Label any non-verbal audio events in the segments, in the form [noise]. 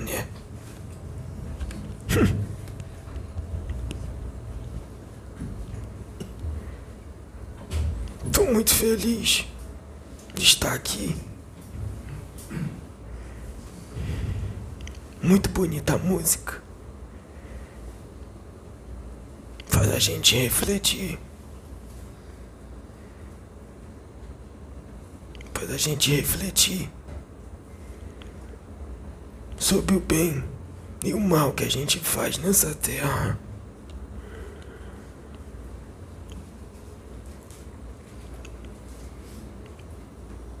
Pai Mané. Tô muito feliz de estar aqui. Muito bonita a música. Faz a gente refletir. Faz a gente refletir sobre o bem e o mal que a gente faz nessa terra.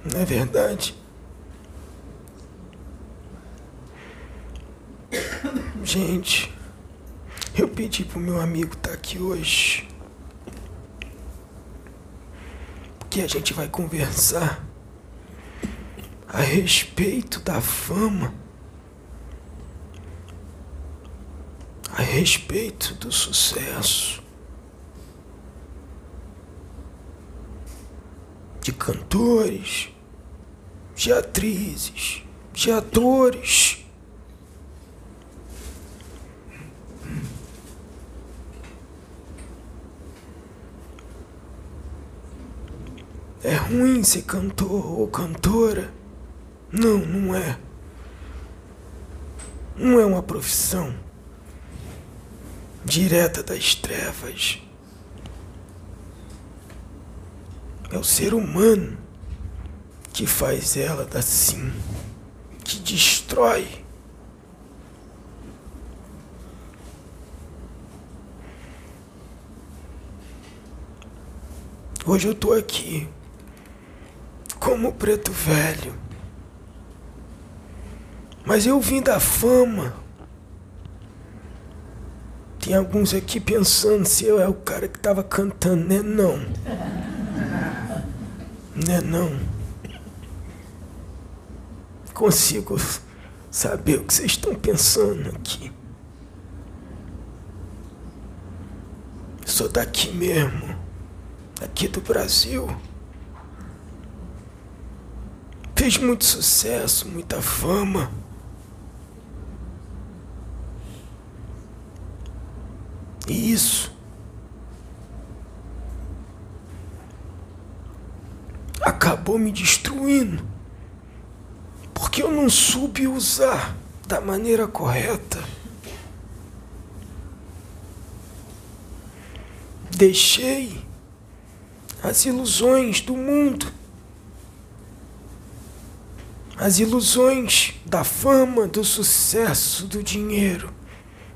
Não é verdade? Gente, eu pedi pro meu amigo estar tá aqui hoje. Porque a gente vai conversar a respeito da fama, a respeito do sucesso. de cantores, de atrizes, de atores. É ruim ser cantor ou cantora? Não, não é. Não é uma profissão direta das trevas. É o ser humano que faz ela assim, que destrói. Hoje eu tô aqui como preto velho. Mas eu vim da fama. Tem alguns aqui pensando se eu é o cara que tava cantando, né? Não. Né não? Consigo saber o que vocês estão pensando aqui. Sou daqui mesmo, aqui do Brasil. Fez muito sucesso, muita fama. Isso acabou me destruindo. Porque eu não soube usar da maneira correta. Deixei as ilusões do mundo, as ilusões da fama, do sucesso, do dinheiro,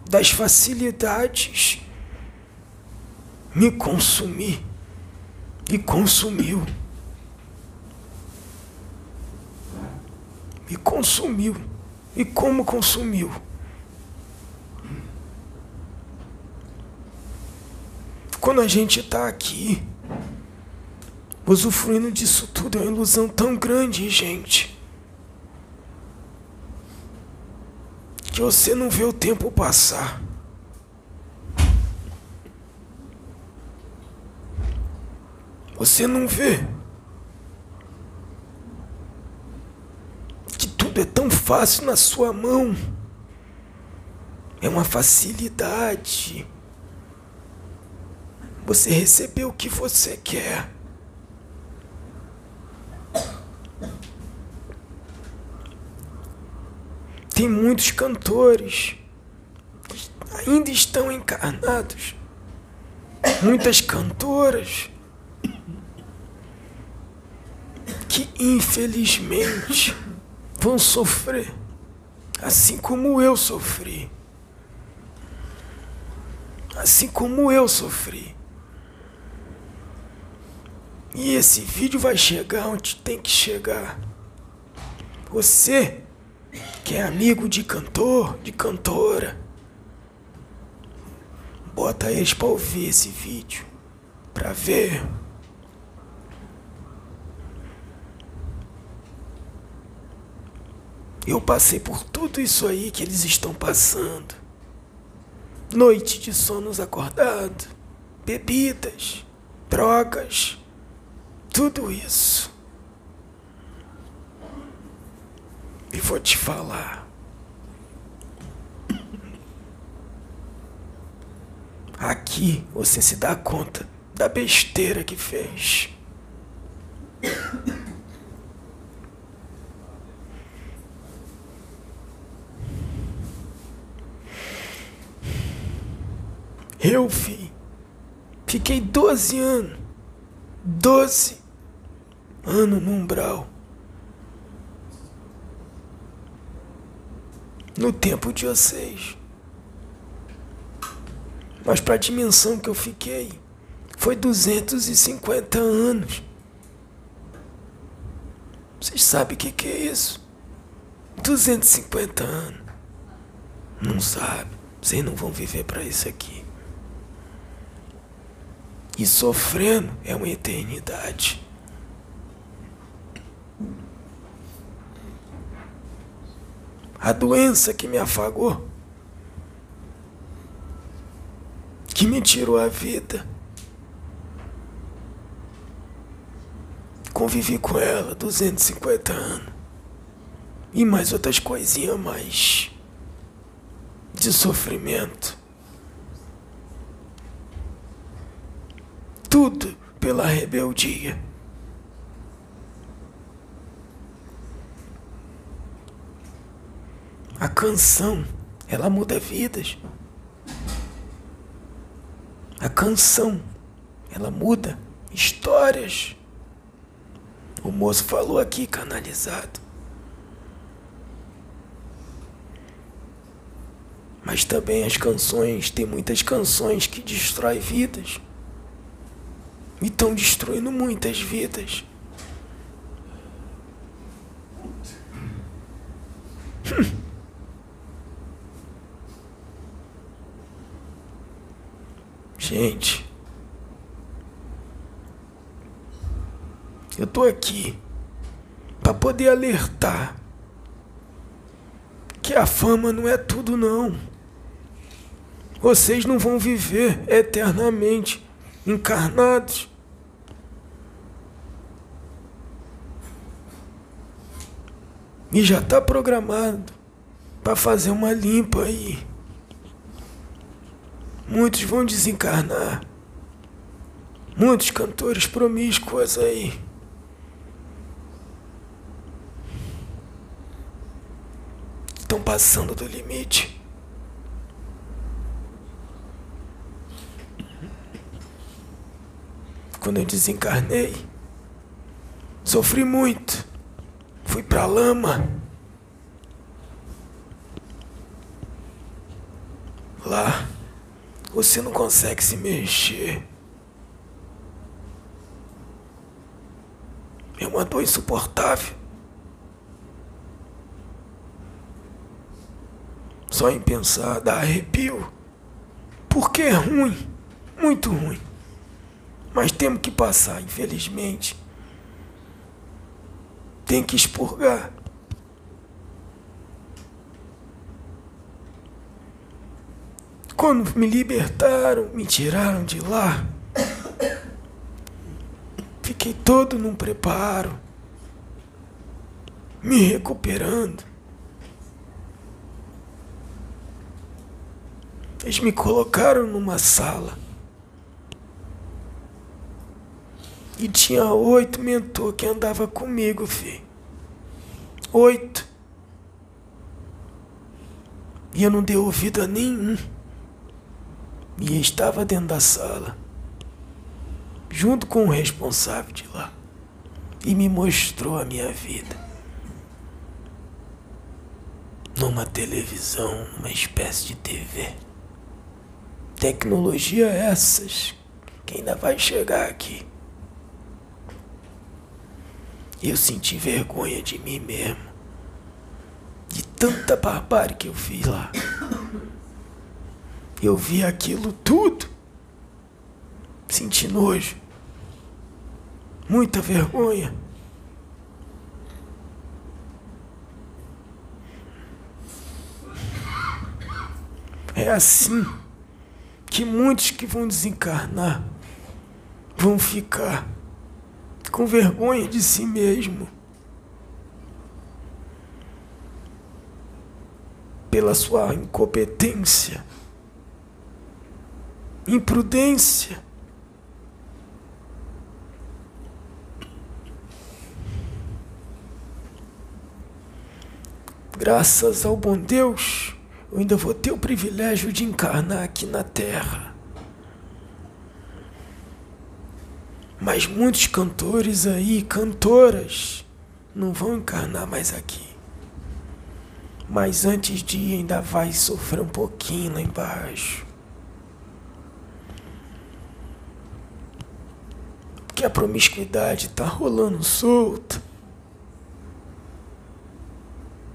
das facilidades, me consumir e consumiu. e consumiu. E como consumiu? Quando a gente está aqui, usufruindo disso tudo, é uma ilusão tão grande, gente, que você não vê o tempo passar. Você não vê. tudo é tão fácil na sua mão. É uma facilidade. Você recebeu o que você quer. Tem muitos cantores que ainda estão encarnados. Muitas cantoras que infelizmente vão sofrer, assim como eu sofri. Assim como eu sofri. E esse vídeo vai chegar onde tem que chegar. Você, que é amigo de cantor, de cantora, bota eles para ouvir esse vídeo, para ver Eu passei por tudo isso aí que eles estão passando. Noite de sonos acordado, bebidas, drogas, tudo isso. E vou te falar. Aqui você se dá conta da besteira que fez. Eu, fi, fiquei 12 anos. 12 anos no umbral. No tempo de vocês. Mas para a dimensão que eu fiquei, foi 250 anos. Vocês sabem o que, que é isso? 250 anos. Não sabe. Vocês não vão viver para isso aqui. E sofrendo é uma eternidade. A doença que me afagou, que me tirou a vida, Convivi com ela 250 anos. E mais outras coisinhas mais. De sofrimento. Tudo pela rebeldia. A canção, ela muda vidas. A canção, ela muda histórias. O moço falou aqui, canalizado. Mas também as canções, tem muitas canções que destroem vidas. E estão destruindo muitas vidas. Hum. Gente. Eu tô aqui para poder alertar que a fama não é tudo não. Vocês não vão viver eternamente encarnados. E já está programado para fazer uma limpa aí. Muitos vão desencarnar. Muitos cantores promíscuos aí. estão passando do limite. Quando eu desencarnei, sofri muito. Fui pra lama. Lá, você não consegue se mexer. É uma dor insuportável. Só em pensar dá arrepio. Porque é ruim, muito ruim. Mas temos que passar, infelizmente. Tem que expurgar. Quando me libertaram, me tiraram de lá, fiquei todo num preparo, me recuperando. Eles me colocaram numa sala. E tinha oito mentor que andava comigo, filho. Oito. E eu não dei ouvido a nenhum. E estava dentro da sala. Junto com o responsável de lá. E me mostrou a minha vida. Numa televisão, numa espécie de TV tecnologia essas que ainda vai chegar aqui. Eu senti vergonha de mim mesmo. De tanta barbárie que eu fiz lá. Eu vi aquilo tudo. Senti nojo. Muita vergonha. É assim que muitos que vão desencarnar vão ficar com vergonha de si mesmo. Pela sua incompetência. imprudência. Graças ao bom Deus, eu ainda vou ter o privilégio de encarnar aqui na Terra. Mas muitos cantores aí, cantoras, não vão encarnar mais aqui. Mas antes de ir, ainda vai sofrer um pouquinho lá embaixo. Porque a promiscuidade tá rolando solta.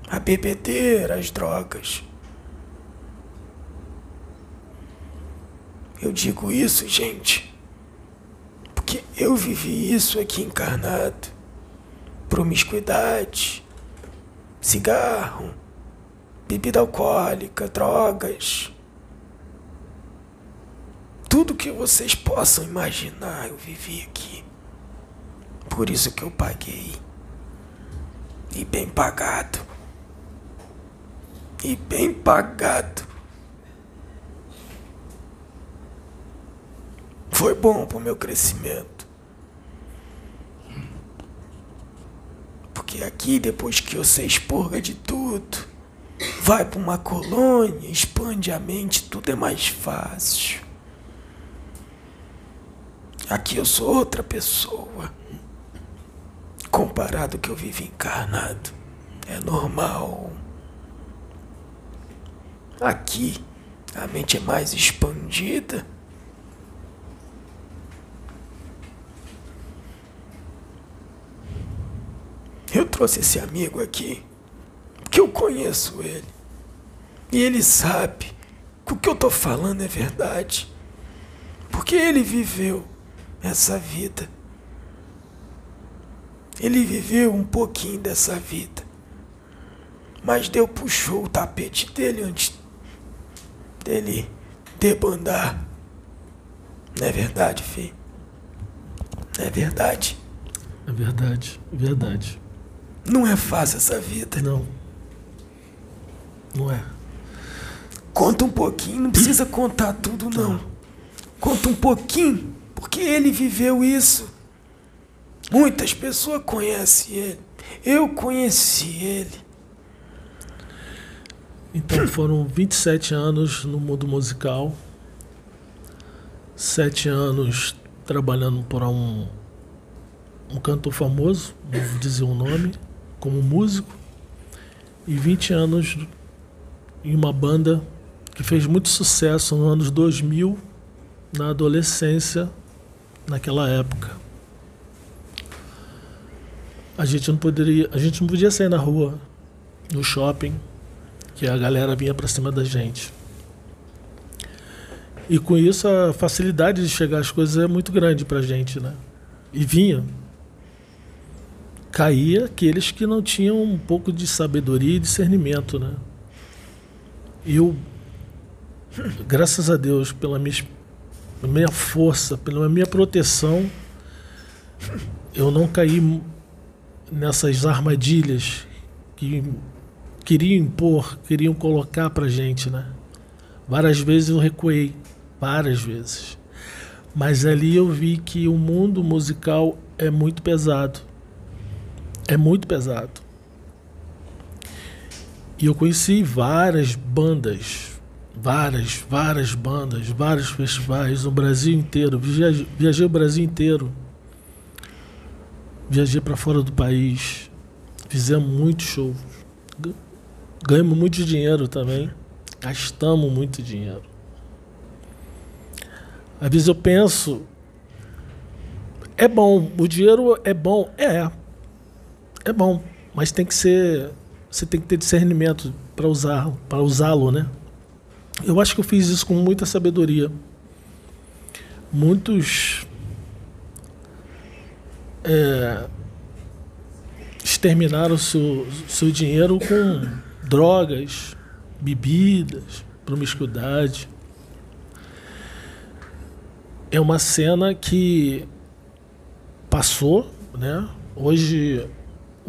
A bebedeira, as drogas. Eu digo isso, gente, porque eu vivi isso aqui encarnado. Promiscuidade, cigarro, bebida alcoólica, drogas. Tudo que vocês possam imaginar eu vivi aqui. Por isso que eu paguei. E bem pagado. E bem pagado. Foi bom pro meu crescimento. Porque aqui, depois que você expurga de tudo, vai para uma colônia, expande a mente, tudo é mais fácil. Aqui eu sou outra pessoa. Comparado ao que eu vivi encarnado. É normal. Aqui a mente é mais expandida. Eu trouxe esse amigo aqui porque eu conheço ele. E ele sabe que o que eu estou falando é verdade. Porque ele viveu essa vida. Ele viveu um pouquinho dessa vida. Mas Deus puxou o tapete dele antes dele debandar. Não é verdade, filho? Não é verdade? É verdade, verdade. Não é fácil essa vida. Não. Não é. Conta um pouquinho, não precisa contar tudo, não. Tá. Conta um pouquinho, porque ele viveu isso. Muitas pessoas conhecem ele. Eu conheci ele. Então foram 27 anos no mundo musical. Sete anos trabalhando para um, um cantor famoso, não vou dizer o um nome, como músico. E 20 anos em uma banda que fez muito sucesso nos anos 2000, na adolescência, naquela época. A gente não poderia, a gente não podia sair na rua, no shopping, que a galera vinha para cima da gente. E com isso a facilidade de chegar às coisas é muito grande pra gente, né? E vinha. Caía aqueles que não tinham um pouco de sabedoria e discernimento, né? eu, graças a Deus, pela minha, minha força, pela minha proteção, eu não caí nessas armadilhas que queriam impor, queriam colocar pra gente, né? Várias vezes eu recuei, várias vezes. Mas ali eu vi que o mundo musical é muito pesado. É muito pesado. E eu conheci várias bandas, várias, várias bandas, vários festivais no Brasil inteiro. Viajei, viajei o Brasil inteiro. Viajei para fora do país. Fizemos muitos shows. Ganhamos muito dinheiro também. Gastamos muito dinheiro. Às vezes eu penso, é bom, o dinheiro é bom, é, é bom, mas tem que ser você tem que ter discernimento para usar, para usá-lo, né? Eu acho que eu fiz isso com muita sabedoria. Muitos é, exterminaram seu, seu dinheiro com drogas, bebidas, promiscuidade. É uma cena que passou, né? Hoje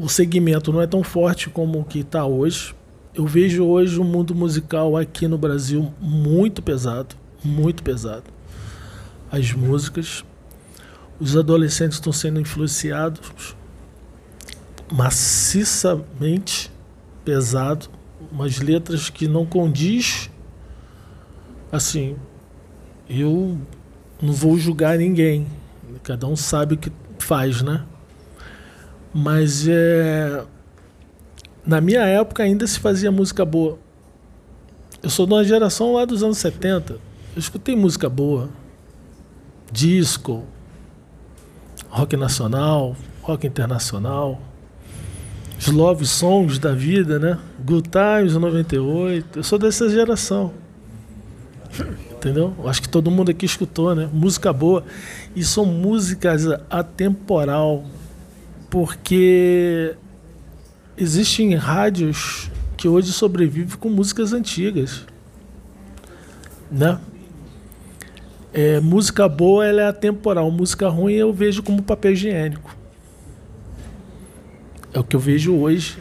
o segmento não é tão forte como o que está hoje. Eu vejo hoje o mundo musical aqui no Brasil muito pesado, muito pesado. as músicas. Os adolescentes estão sendo influenciados maciçamente, pesado, umas letras que não condiz. Assim, eu não vou julgar ninguém. Cada um sabe o que faz, né? Mas é na minha época ainda se fazia música boa. Eu sou de uma geração lá dos anos 70. Eu escutei música boa. Disco, rock nacional, rock internacional, os love songs da vida, né? Good Times 98. Eu sou dessa geração. Entendeu? Acho que todo mundo aqui escutou, né? Música boa. E são músicas atemporal. Porque existem rádios que hoje sobrevivem com músicas antigas, né? É, música boa ela é atemporal, música ruim eu vejo como papel higiênico. É o que eu vejo hoje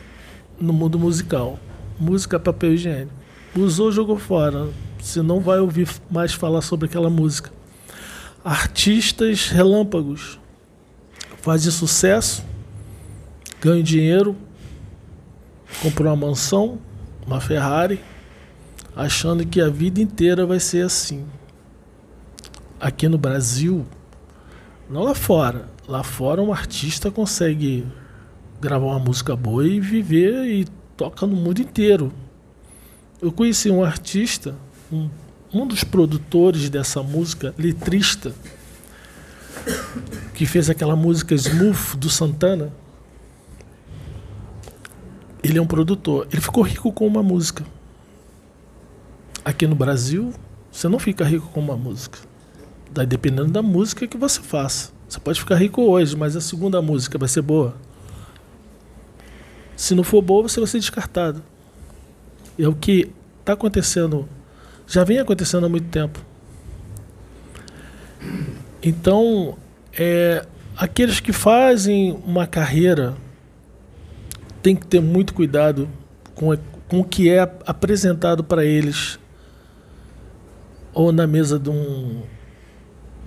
no mundo musical. Música é papel higiênico. Usou, jogou fora. Você não vai ouvir mais falar sobre aquela música. Artistas relâmpagos fazem sucesso, ganham dinheiro, comprou uma mansão, uma Ferrari, achando que a vida inteira vai ser assim. Aqui no Brasil, não lá fora. Lá fora um artista consegue gravar uma música boa e viver e toca no mundo inteiro. Eu conheci um artista, um, um dos produtores dessa música, letrista, que fez aquela música Smooth do Santana. Ele é um produtor. Ele ficou rico com uma música. Aqui no Brasil, você não fica rico com uma música. Daí dependendo da música que você faça. Você pode ficar rico hoje, mas a segunda música vai ser boa. Se não for boa, você vai ser descartado. É o que está acontecendo, já vem acontecendo há muito tempo. Então, é, aqueles que fazem uma carreira tem que ter muito cuidado com, com o que é apresentado para eles, ou na mesa de um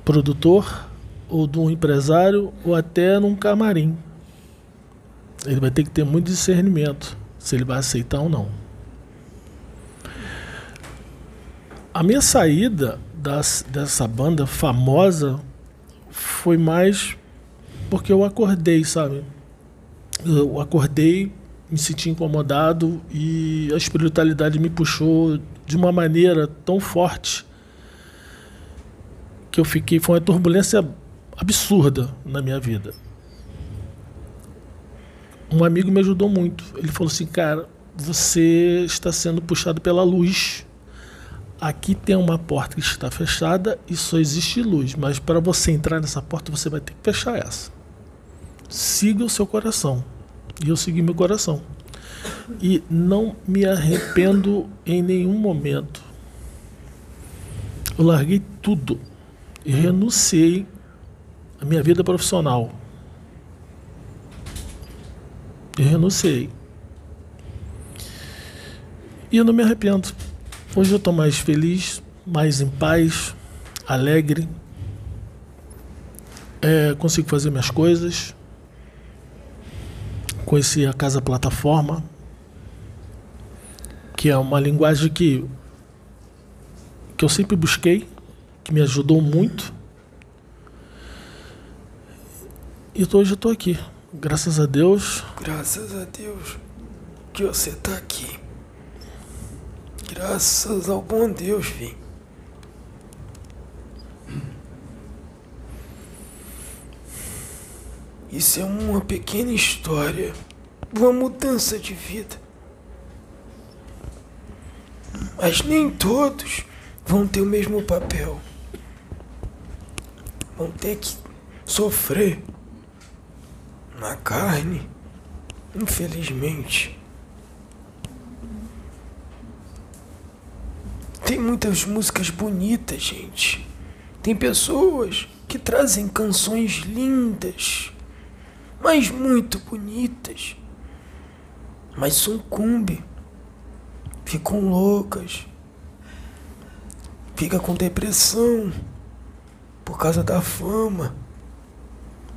produtor, ou de um empresário, ou até num camarim. Ele vai ter que ter muito discernimento se ele vai aceitar ou não. A minha saída das, dessa banda famosa foi mais porque eu acordei, sabe? Eu acordei, me senti incomodado e a espiritualidade me puxou de uma maneira tão forte que eu fiquei. Foi uma turbulência absurda na minha vida. Um amigo me ajudou muito. Ele falou assim: Cara, você está sendo puxado pela luz. Aqui tem uma porta que está fechada e só existe luz, mas para você entrar nessa porta você vai ter que fechar essa. Siga o seu coração. E eu segui meu coração. E não me arrependo em nenhum momento. Eu larguei tudo e renunciei à minha vida profissional. Eu renunciei. E eu não me arrependo. Hoje eu estou mais feliz, mais em paz, alegre. É, consigo fazer minhas coisas conheci a Casa Plataforma, que é uma linguagem que, que eu sempre busquei, que me ajudou muito. E hoje eu estou aqui, graças a Deus. Graças a Deus que você está aqui. Graças ao bom Deus, filho. Isso é uma pequena história, uma mudança de vida. Mas nem todos vão ter o mesmo papel. Vão ter que sofrer na carne, infelizmente. Tem muitas músicas bonitas, gente. Tem pessoas que trazem canções lindas mas muito bonitas. Mas sucumbe. Ficam loucas. Fica com depressão. por causa da fama.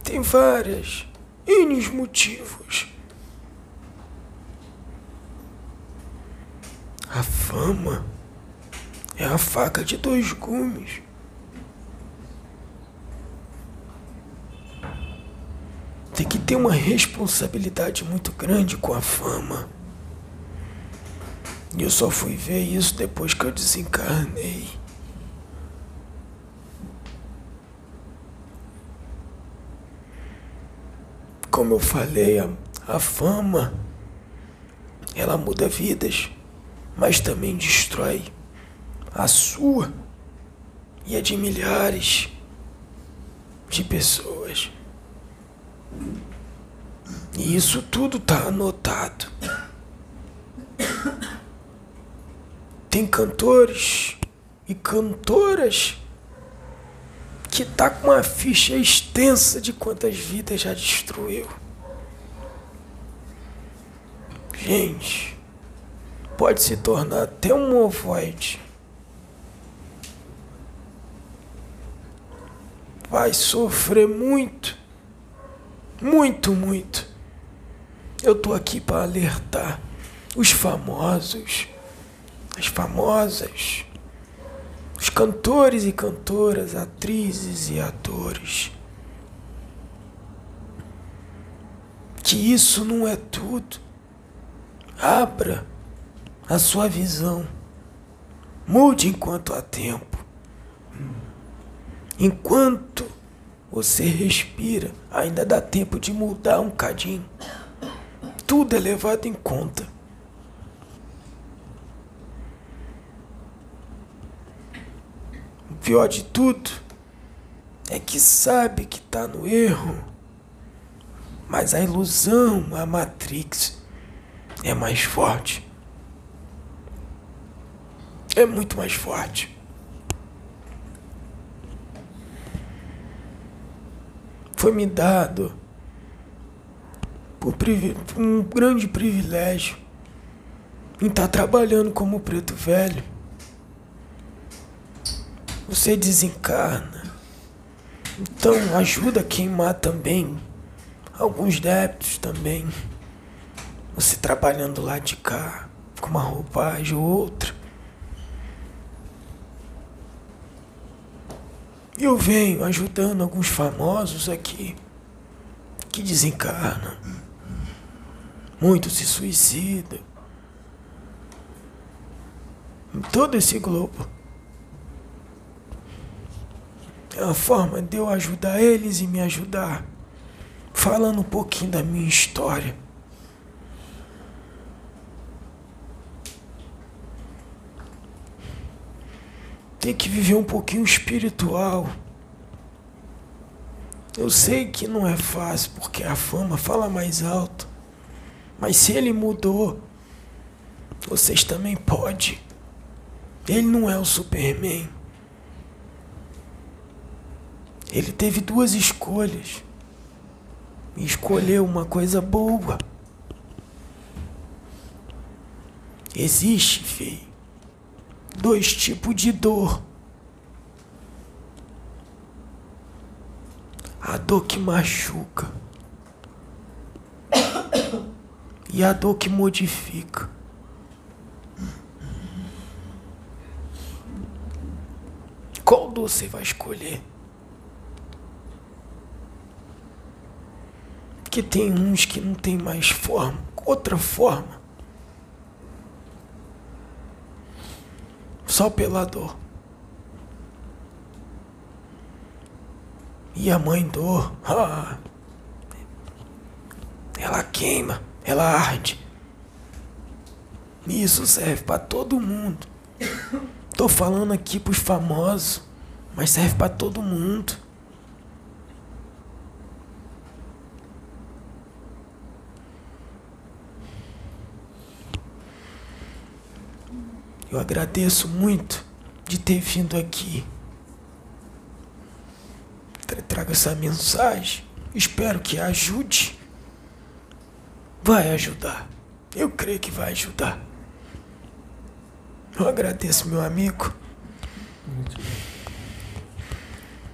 Tem várias, N motivos. A fama é a faca de dois gumes. Tem uma responsabilidade muito grande com a fama. E eu só fui ver isso depois que eu desencarnei. Como eu falei, a, a fama ela muda vidas, mas também destrói a sua e a de milhares de pessoas. E isso tudo está anotado. Tem cantores e cantoras que tá com uma ficha extensa de quantas vidas já destruiu. Gente, pode se tornar até um ovoide. Vai sofrer muito. Muito, muito. Eu tô aqui para alertar os famosos, as famosas, os cantores e cantoras, atrizes e atores. Que isso não é tudo. Abra a sua visão. Mude enquanto há tempo. Enquanto você respira, ainda dá tempo de mudar um cadinho. Tudo é levado em conta. O pior de tudo é que sabe que está no erro, mas a ilusão, a Matrix, é mais forte. É muito mais forte. foi me dado um grande privilégio em estar trabalhando como preto velho. Você desencarna. Então ajuda a queimar também alguns débitos também. Você trabalhando lá de cá com uma roupagem ou outra. Eu venho ajudando alguns famosos aqui que desencarnam. Muitos se suicidam. Em todo esse globo. É uma forma de eu ajudar eles e me ajudar. Falando um pouquinho da minha história. tem que viver um pouquinho espiritual. Eu sei que não é fácil porque a fama fala mais alto. Mas se ele mudou, vocês também podem. Ele não é o Superman. Ele teve duas escolhas. Escolheu uma coisa boa. Existe, filho dois tipos de dor. A dor que machuca e a dor que modifica. Qual dor você vai escolher? Porque tem uns que não tem mais forma, outra forma. só pela dor. E a mãe dor, [laughs] ah, ela queima, ela arde. Isso serve para todo mundo. Tô falando aqui pros famosos, mas serve para todo mundo. Eu agradeço muito de ter vindo aqui. Traga essa mensagem. Espero que ajude. Vai ajudar. Eu creio que vai ajudar. Eu agradeço, meu amigo.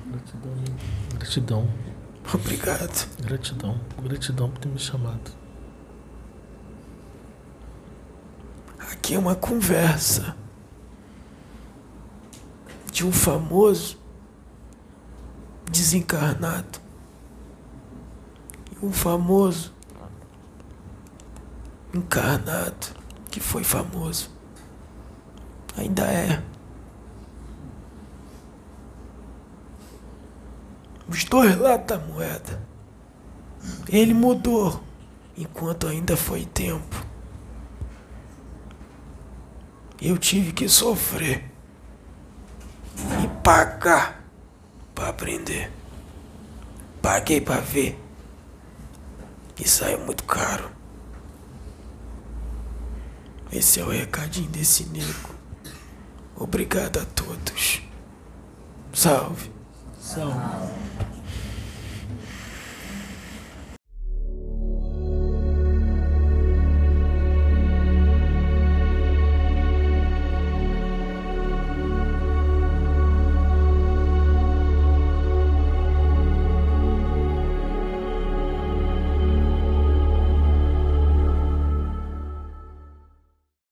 Gratidão, gratidão. Obrigado. Gratidão. Gratidão por ter me chamado. Aqui é uma conversa de um famoso desencarnado um famoso encarnado que foi famoso. Ainda é. Os dois lados da moeda. Ele mudou enquanto ainda foi tempo. Eu tive que sofrer e pagar para aprender. Paguei para ver. E saiu muito caro. Esse é o recadinho desse nego. Obrigado a todos. Salve. Salve.